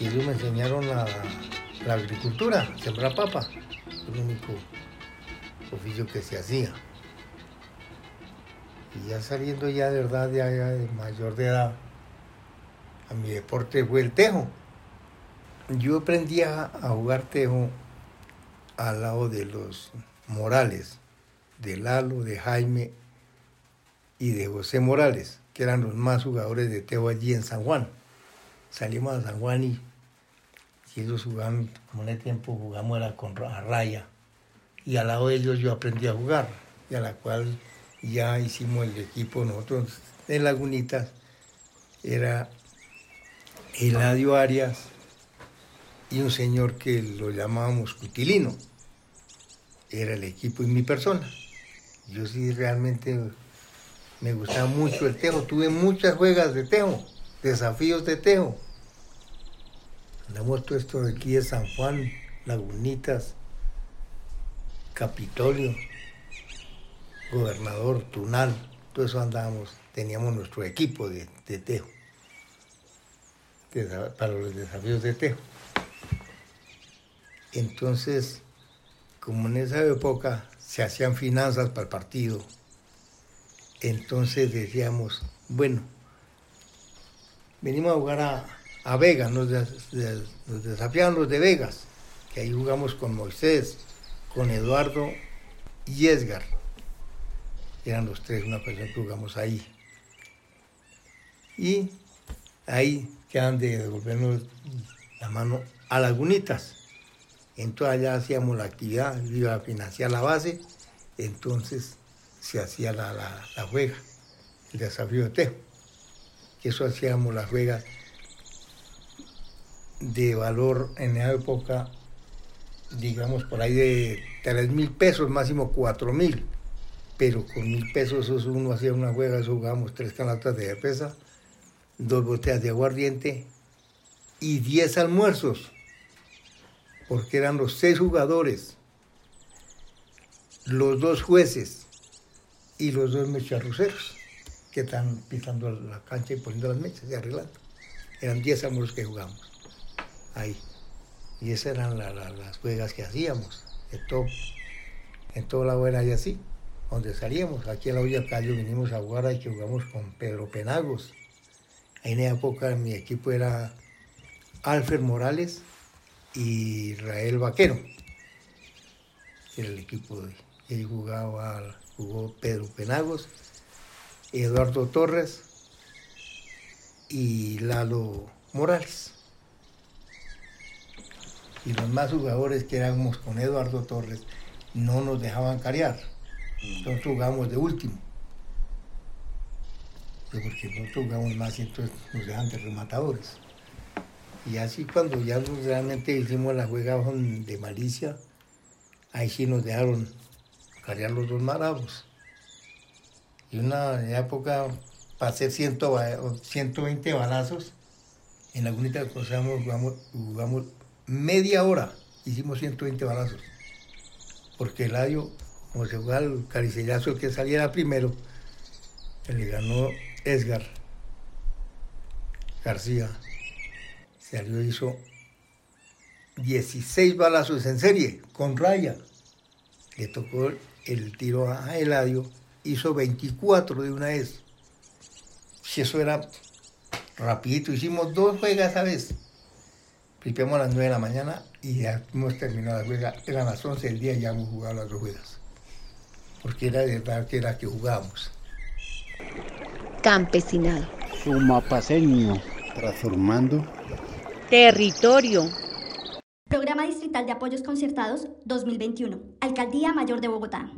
Y ellos me enseñaron la, agricultura, sembrar papa. El único oficio que se hacía. Y ya saliendo ya de verdad, ya, ya de mayor de edad, a mi deporte fue el tejo. Yo aprendí a, a jugar tejo al lado de los Morales, de Lalo, de Jaime y de José Morales, que eran los más jugadores de tejo allí en San Juan. Salimos a San Juan y, y ellos jugaban, como en el tiempo jugamos era con a raya. Y al lado de ellos yo aprendí a jugar, y a la cual ya hicimos el equipo nosotros en Lagunitas. Era Eladio Arias y un señor que lo llamábamos Cutilino. Era el equipo y mi persona. Yo sí realmente me gustaba mucho el tejo. Tuve muchas juegas de tejo, desafíos de tejo. Andamos todo esto de aquí de San Juan, Lagunitas, Capitolio, Gobernador, Tunal, todo eso andábamos. Teníamos nuestro equipo de, tejo, para los desafíos de tejo. Entonces, como en esa época se hacían finanzas para el partido, entonces decíamos, bueno, venimos a jugar a, a Vegas, nos, des- des- desafiaban los de Vegas, que ahí jugamos con Moisés, con Eduardo y Edgar. Eran los tres, una persona que jugamos ahí. Y ahí quedan de devolvernos la mano a Lagunitas. Entonces allá hacíamos la actividad, iba a financiar la base, entonces se hacía la, la, la juega, el desafío de tejo. Que eso hacíamos las juegas de valor en esa época, digamos por ahí de 3 mil pesos, máximo 4 mil. Pero con mil pesos eso uno hacía una juega, jugábamos tres canastas de cerveza, dos botellas de aguardiente y 10 almuerzos porque eran los seis jugadores, los dos jueces y los dos mecharruceros que están pisando la cancha y poniendo las mechas y arreglando. Eran 10 almuerzos que jugamos ahí. Y esas eran la- la- las juegas que hacíamos. En todo lado era y así, donde salíamos. Aquí en la olla Cayo vinimos a jugar, ahí que jugamos con Pedro Penagos. En esa época mi equipo era Alfred Morales, y Israel Vaquero. Era el equipo de él jugaba, jugó Pedro Penagos, Eduardo Torres y Lalo Morales. Y los más jugadores que éramos con Eduardo Torres no nos dejaban carear. Entonces jugamos de último. Sí, Porque nosotros jugamos más y entonces nos dejan de rematadores. Y así cuando ya realmente hicimos la juega de malicia, ahí sí nos dejaron cargar los dos maravos. Y una época, hacer 100 ba- o 120 balazos, en la que jugamos, jugamos, media hora, hicimos 120 balazos. Porque el año, como se jugaba el caricellazo, el que saliera primero, le ganó Edgar García salió hizo 16 balazos en serie, con raya. Le tocó el tiro a Eladio, hizo 24 de una vez. Si eso era rapidito, hicimos dos juegas a vez. Pipeamos a las 9 de la mañana y ya hemos terminado la juega. Eran las 11 del día y ya hemos jugado las dos juegas. Porque era de verdad que era que jugábamos. Campesinado. Sumapaseño. Transformando. Territorio. Programa Distrital de Apoyos Concertados 2021. Alcaldía Mayor de Bogotá.